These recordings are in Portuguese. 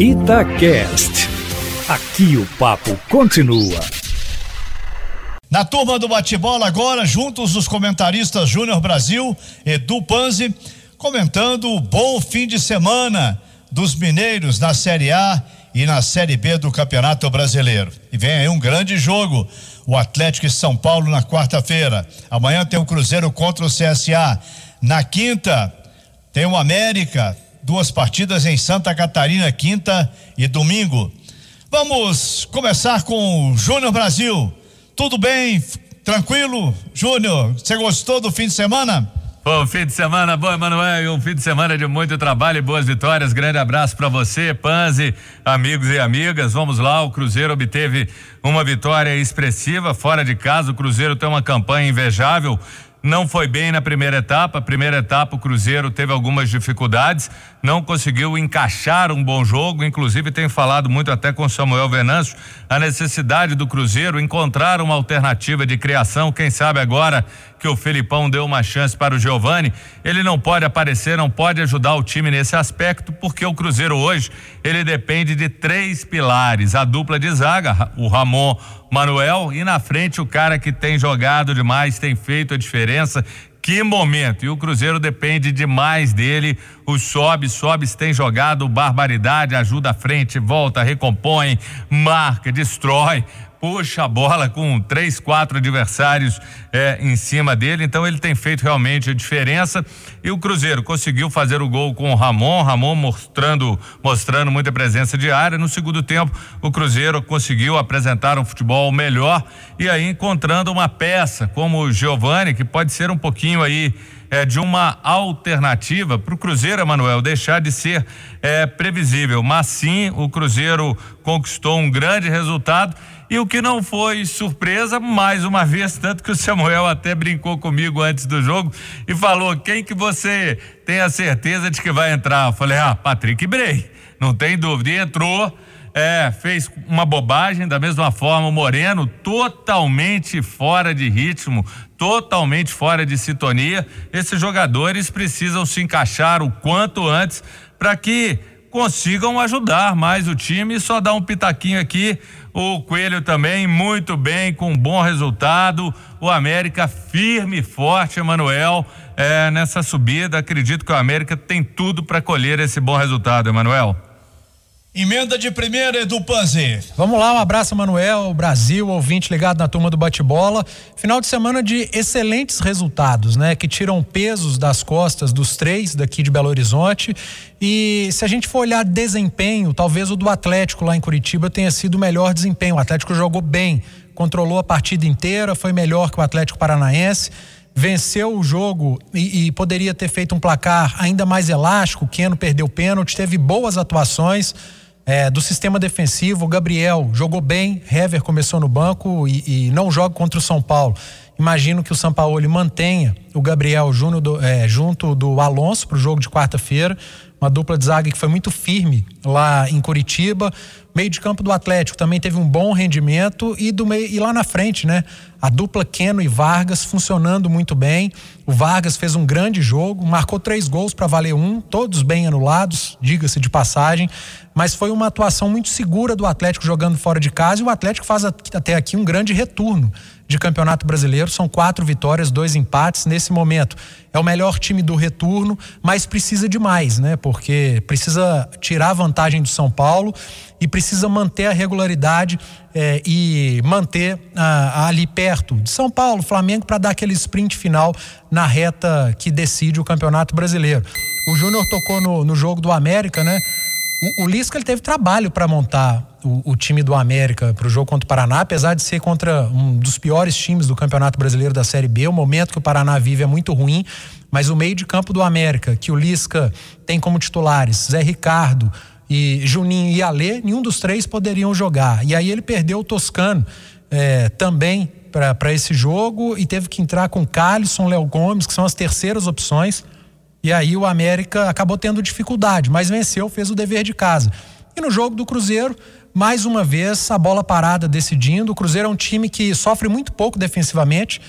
Itacast. Aqui o papo continua. Na turma do bate-bola agora, juntos os comentaristas Júnior Brasil, Edu Panzi, comentando o bom fim de semana dos mineiros na Série A e na Série B do Campeonato Brasileiro. E vem aí um grande jogo, o Atlético e São Paulo na quarta-feira. Amanhã tem o Cruzeiro contra o CSA. Na quinta, tem o América, duas partidas em Santa Catarina, quinta e domingo. Vamos começar com o Júnior Brasil. Tudo bem? Tranquilo? Júnior, você gostou do fim de semana? Bom fim de semana bom, Emanuel, um fim de semana de muito trabalho e boas vitórias. Grande abraço para você, Panzi, amigos e amigas. Vamos lá, o Cruzeiro obteve uma vitória expressiva fora de casa. O Cruzeiro tem uma campanha invejável não foi bem na primeira etapa. A primeira etapa, o Cruzeiro teve algumas dificuldades, não conseguiu encaixar um bom jogo. Inclusive, tem falado muito até com Samuel Venâncio a necessidade do Cruzeiro encontrar uma alternativa de criação. Quem sabe agora que o Felipão deu uma chance para o Giovani, ele não pode aparecer, não pode ajudar o time nesse aspecto, porque o Cruzeiro hoje ele depende de três pilares: a dupla de zaga, o Ramon Manuel, e na frente o cara que tem jogado demais, tem feito a diferença. Que momento! E o Cruzeiro depende demais dele. O Sobe, Sobes tem jogado barbaridade, ajuda à frente, volta, recompõe, marca, destrói puxa a bola com três, quatro adversários é, em cima dele, então ele tem feito realmente a diferença. E o Cruzeiro conseguiu fazer o gol com o Ramon, Ramon mostrando, mostrando muita presença de área. No segundo tempo, o Cruzeiro conseguiu apresentar um futebol melhor e aí encontrando uma peça como o Giovani, que pode ser um pouquinho aí é, de uma alternativa para o Cruzeiro, Emanuel, deixar de ser é, previsível. Mas sim, o Cruzeiro conquistou um grande resultado e o que não foi surpresa, mais uma vez, tanto que o Samuel até brincou comigo antes do jogo e falou: quem que você tem a certeza de que vai entrar? Eu falei: ah, Patrick Bray, não tem dúvida. E entrou. É, fez uma bobagem, da mesma forma o Moreno, totalmente fora de ritmo, totalmente fora de sintonia. Esses jogadores precisam se encaixar o quanto antes para que consigam ajudar mais o time. Só dar um pitaquinho aqui o Coelho também muito bem, com um bom resultado. O América firme e forte, Emanuel, é, nessa subida. Acredito que o América tem tudo para colher esse bom resultado, Emanuel. Emenda de primeira, Edu Panzi. Vamos lá, um abraço, Manuel, Brasil, ouvinte ligado na turma do bate-bola. Final de semana de excelentes resultados, né? Que tiram pesos das costas dos três daqui de Belo Horizonte. E se a gente for olhar desempenho, talvez o do Atlético lá em Curitiba tenha sido o melhor desempenho. O Atlético jogou bem, controlou a partida inteira, foi melhor que o Atlético Paranaense venceu o jogo e, e, poderia ter feito um placar ainda mais elástico. Keno perdeu pênalti, teve boas atuações é, do sistema defensivo. O Gabriel jogou bem, Hever começou no banco e, e não joga contra o São Paulo. Imagino que o São Paulo mantenha o Gabriel do, é, junto do Alonso para o jogo de quarta-feira. Uma dupla de zaga que foi muito firme lá em Curitiba. Meio de campo do Atlético também teve um bom rendimento e do meio, e lá na frente, né? A dupla Keno e Vargas funcionando muito bem. O Vargas fez um grande jogo, marcou três gols para valer um, todos bem anulados, diga-se de passagem. Mas foi uma atuação muito segura do Atlético jogando fora de casa e o Atlético faz até aqui um grande retorno de Campeonato Brasileiro. São quatro vitórias, dois empates nesse momento. É o melhor time do retorno, mas precisa de mais, né? Porque precisa tirar a vantagem do São Paulo e precisa manter a regularidade é, e manter ah, ali perto de São Paulo, Flamengo, para dar aquele sprint final na reta que decide o Campeonato Brasileiro. O Júnior tocou no, no jogo do América, né? O, o Lisca ele teve trabalho para montar o, o, time do América para o jogo contra o Paraná, apesar de ser contra um dos piores times do Campeonato Brasileiro da Série B. O momento que o Paraná vive é muito ruim, mas o meio de campo do América, que o Lisca tem como titulares Zé Ricardo e Juninho e Alê, nenhum dos três poderiam jogar. E aí ele perdeu o Toscano é, também para esse jogo e teve que entrar com Calisson, Léo Gomes, que são as terceiras opções. E aí o América acabou tendo dificuldade, mas venceu, fez o dever de casa. E no jogo do Cruzeiro, mais uma vez, a bola parada decidindo. O Cruzeiro é um time que sofre muito pouco defensivamente.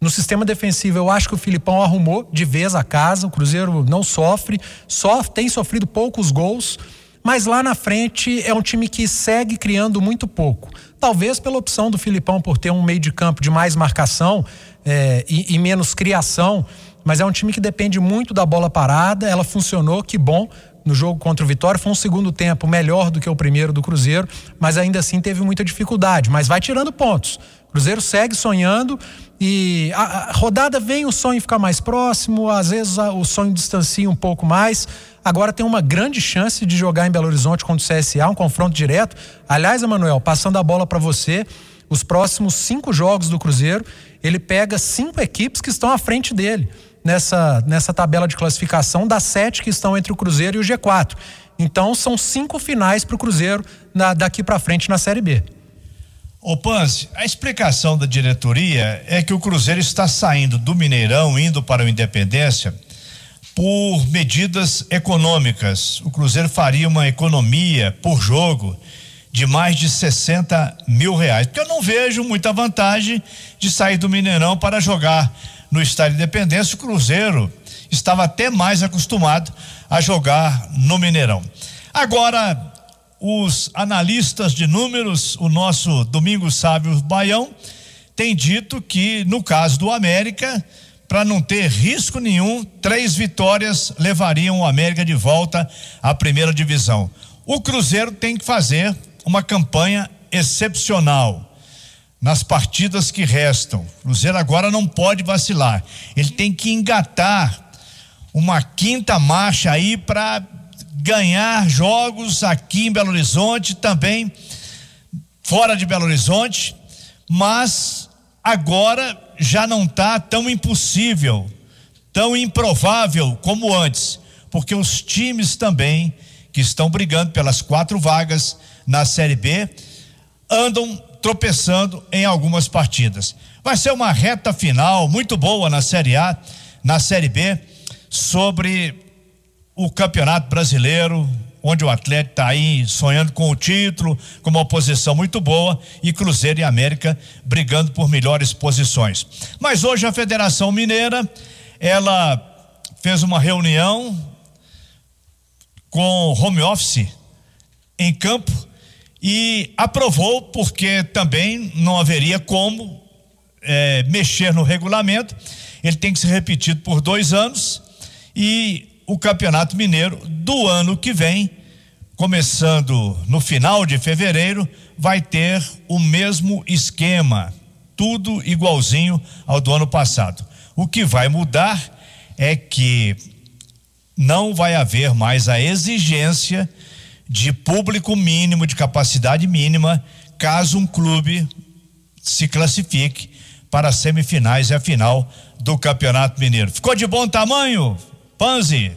No sistema defensivo, eu acho que o Filipão arrumou de vez a casa. O Cruzeiro não sofre, só tem sofrido poucos gols. Mas lá na frente é um time que segue criando muito pouco. Talvez pela opção do Filipão por ter um meio de campo de mais marcação é, e, e menos criação, mas é um time que depende muito da bola parada. Ela funcionou, que bom no jogo contra o Vitória. Foi um segundo tempo melhor do que o primeiro do Cruzeiro, mas ainda assim teve muita dificuldade. Mas vai tirando pontos. Cruzeiro segue sonhando e a, a, rodada vem o sonho ficar mais próximo, às vezes a, o sonho distancia um pouco mais. Agora tem uma grande chance de jogar em Belo Horizonte contra o CSA, um confronto direto. Aliás, Emanuel, passando a bola para você, os próximos cinco jogos do Cruzeiro, ele pega cinco equipes que estão à frente dele nessa, nessa tabela de classificação das sete que estão entre o Cruzeiro e o G4. Então são cinco finais para o Cruzeiro na, daqui para frente na Série B. Ô Panzi, a explicação da diretoria é que o Cruzeiro está saindo do Mineirão, indo para o Independência, por medidas econômicas. O Cruzeiro faria uma economia por jogo de mais de 60 mil reais. Porque eu não vejo muita vantagem de sair do Mineirão para jogar no Estádio Independência. O Cruzeiro estava até mais acostumado a jogar no Mineirão. Agora, os analistas de números, o nosso Domingos Sábio Baião, tem dito que no caso do América, para não ter risco nenhum, três vitórias levariam o América de volta à primeira divisão. O Cruzeiro tem que fazer uma campanha excepcional nas partidas que restam. O Cruzeiro agora não pode vacilar. Ele tem que engatar uma quinta marcha aí para ganhar jogos aqui em Belo Horizonte, também fora de Belo Horizonte, mas agora já não está tão impossível, tão improvável como antes, porque os times também que estão brigando pelas quatro vagas na Série B andam tropeçando em algumas partidas. Vai ser uma reta final muito boa na Série A, na Série B, sobre o Campeonato Brasileiro, onde o Atlético está aí sonhando com o título, com uma posição muito boa, e Cruzeiro e América brigando por melhores posições. Mas hoje a Federação Mineira, ela fez uma reunião com home office em campo e aprovou porque também não haveria como é, mexer no regulamento. Ele tem que ser repetido por dois anos e o Campeonato Mineiro do ano que vem, começando no final de fevereiro, vai ter o mesmo esquema, tudo igualzinho ao do ano passado. O que vai mudar é que não vai haver mais a exigência de público mínimo, de capacidade mínima, caso um clube se classifique para as semifinais e a final do Campeonato Mineiro. Ficou de bom tamanho, Panzi?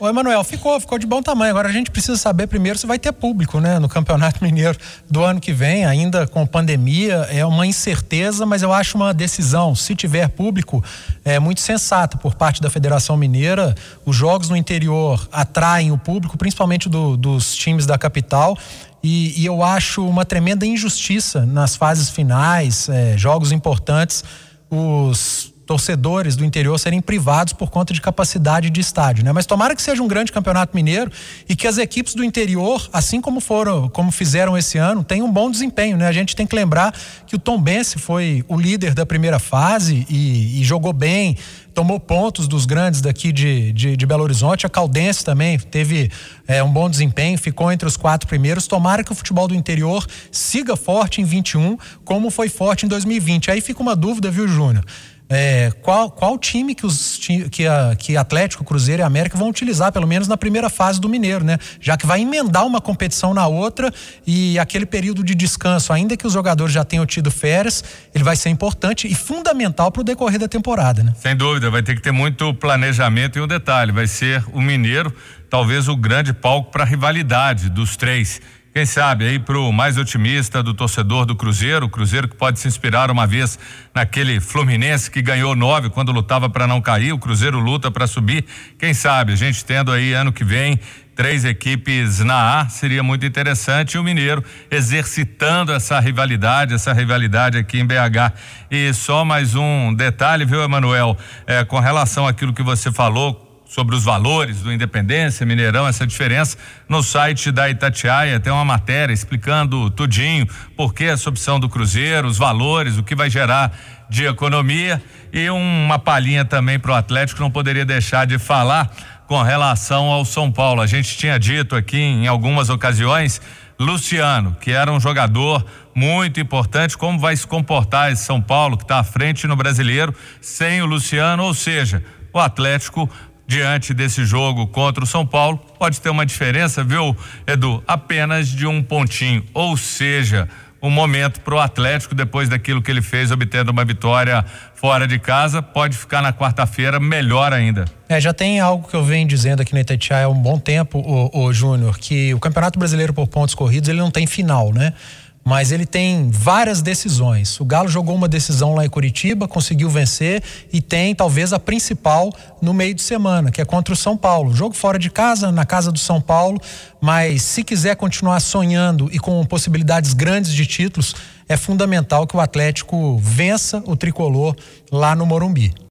Ô, Emanuel, ficou, ficou de bom tamanho. Agora a gente precisa saber primeiro se vai ter público, né? No Campeonato Mineiro do ano que vem, ainda com pandemia, é uma incerteza, mas eu acho uma decisão, se tiver público, é muito sensata por parte da Federação Mineira. Os jogos no interior atraem o público, principalmente do, dos times da capital. E, e, eu acho uma tremenda injustiça nas fases finais, é, jogos importantes, os torcedores do interior serem privados por conta de capacidade de estádio, né? Mas tomara que seja um grande campeonato mineiro e que as equipes do interior, assim como foram, como fizeram esse ano, tenham um bom desempenho, né? A gente tem que lembrar que o Tom Bense foi o líder da primeira fase e, e jogou bem, tomou pontos dos grandes daqui de, de, de Belo Horizonte. A Caldense também teve é, um bom desempenho, ficou entre os quatro primeiros. Tomara que o futebol do interior siga forte em 21, como foi forte em 2020. Aí fica uma dúvida, viu, Júnior? É, qual, qual time que, os, que, a, que Atlético, Cruzeiro e América vão utilizar, pelo menos na primeira fase do Mineiro, né? Já que vai emendar uma competição na outra e aquele período de descanso, ainda que os jogadores já tenham tido férias, ele vai ser importante e fundamental para o decorrer da temporada, né? Sem dúvida, vai ter que ter muito planejamento e um detalhe, vai ser o Mineiro, talvez o grande palco para a rivalidade dos três quem sabe aí pro mais otimista do torcedor do Cruzeiro, Cruzeiro que pode se inspirar uma vez naquele Fluminense que ganhou nove quando lutava para não cair, o Cruzeiro luta para subir. Quem sabe a gente tendo aí ano que vem três equipes na A seria muito interessante e o Mineiro exercitando essa rivalidade, essa rivalidade aqui em BH. E só mais um detalhe, viu, Emanuel, é, com relação àquilo que você falou sobre os valores do Independência, Mineirão, essa diferença. No site da Itatiaia tem uma matéria explicando tudinho por que essa opção do Cruzeiro, os valores, o que vai gerar de economia e uma palhinha também para o Atlético, não poderia deixar de falar com relação ao São Paulo. A gente tinha dito aqui em algumas ocasiões, Luciano, que era um jogador muito importante, como vai se comportar esse São Paulo que está à frente no brasileiro sem o Luciano, ou seja, o Atlético diante desse jogo contra o São Paulo, pode ter uma diferença, viu, Edu? Apenas de um pontinho. Ou seja, um momento para o Atlético, depois daquilo que ele fez, obtendo uma vitória fora de casa, pode ficar na quarta-feira melhor ainda. É, já tem algo que eu venho dizendo aqui na Itatiaia há um bom tempo, o, o Júnior, que o Campeonato Brasileiro por pontos corridos ele não tem final, né? Mas ele tem várias decisões. O Galo jogou uma decisão lá em Curitiba, conseguiu vencer e tem talvez a principal no meio de semana, que é contra o São Paulo. Jogo fora de casa, na casa do São Paulo, mas se quiser continuar sonhando e com possibilidades grandes de títulos, é fundamental que o Atlético vença o tricolor lá no Morumbi.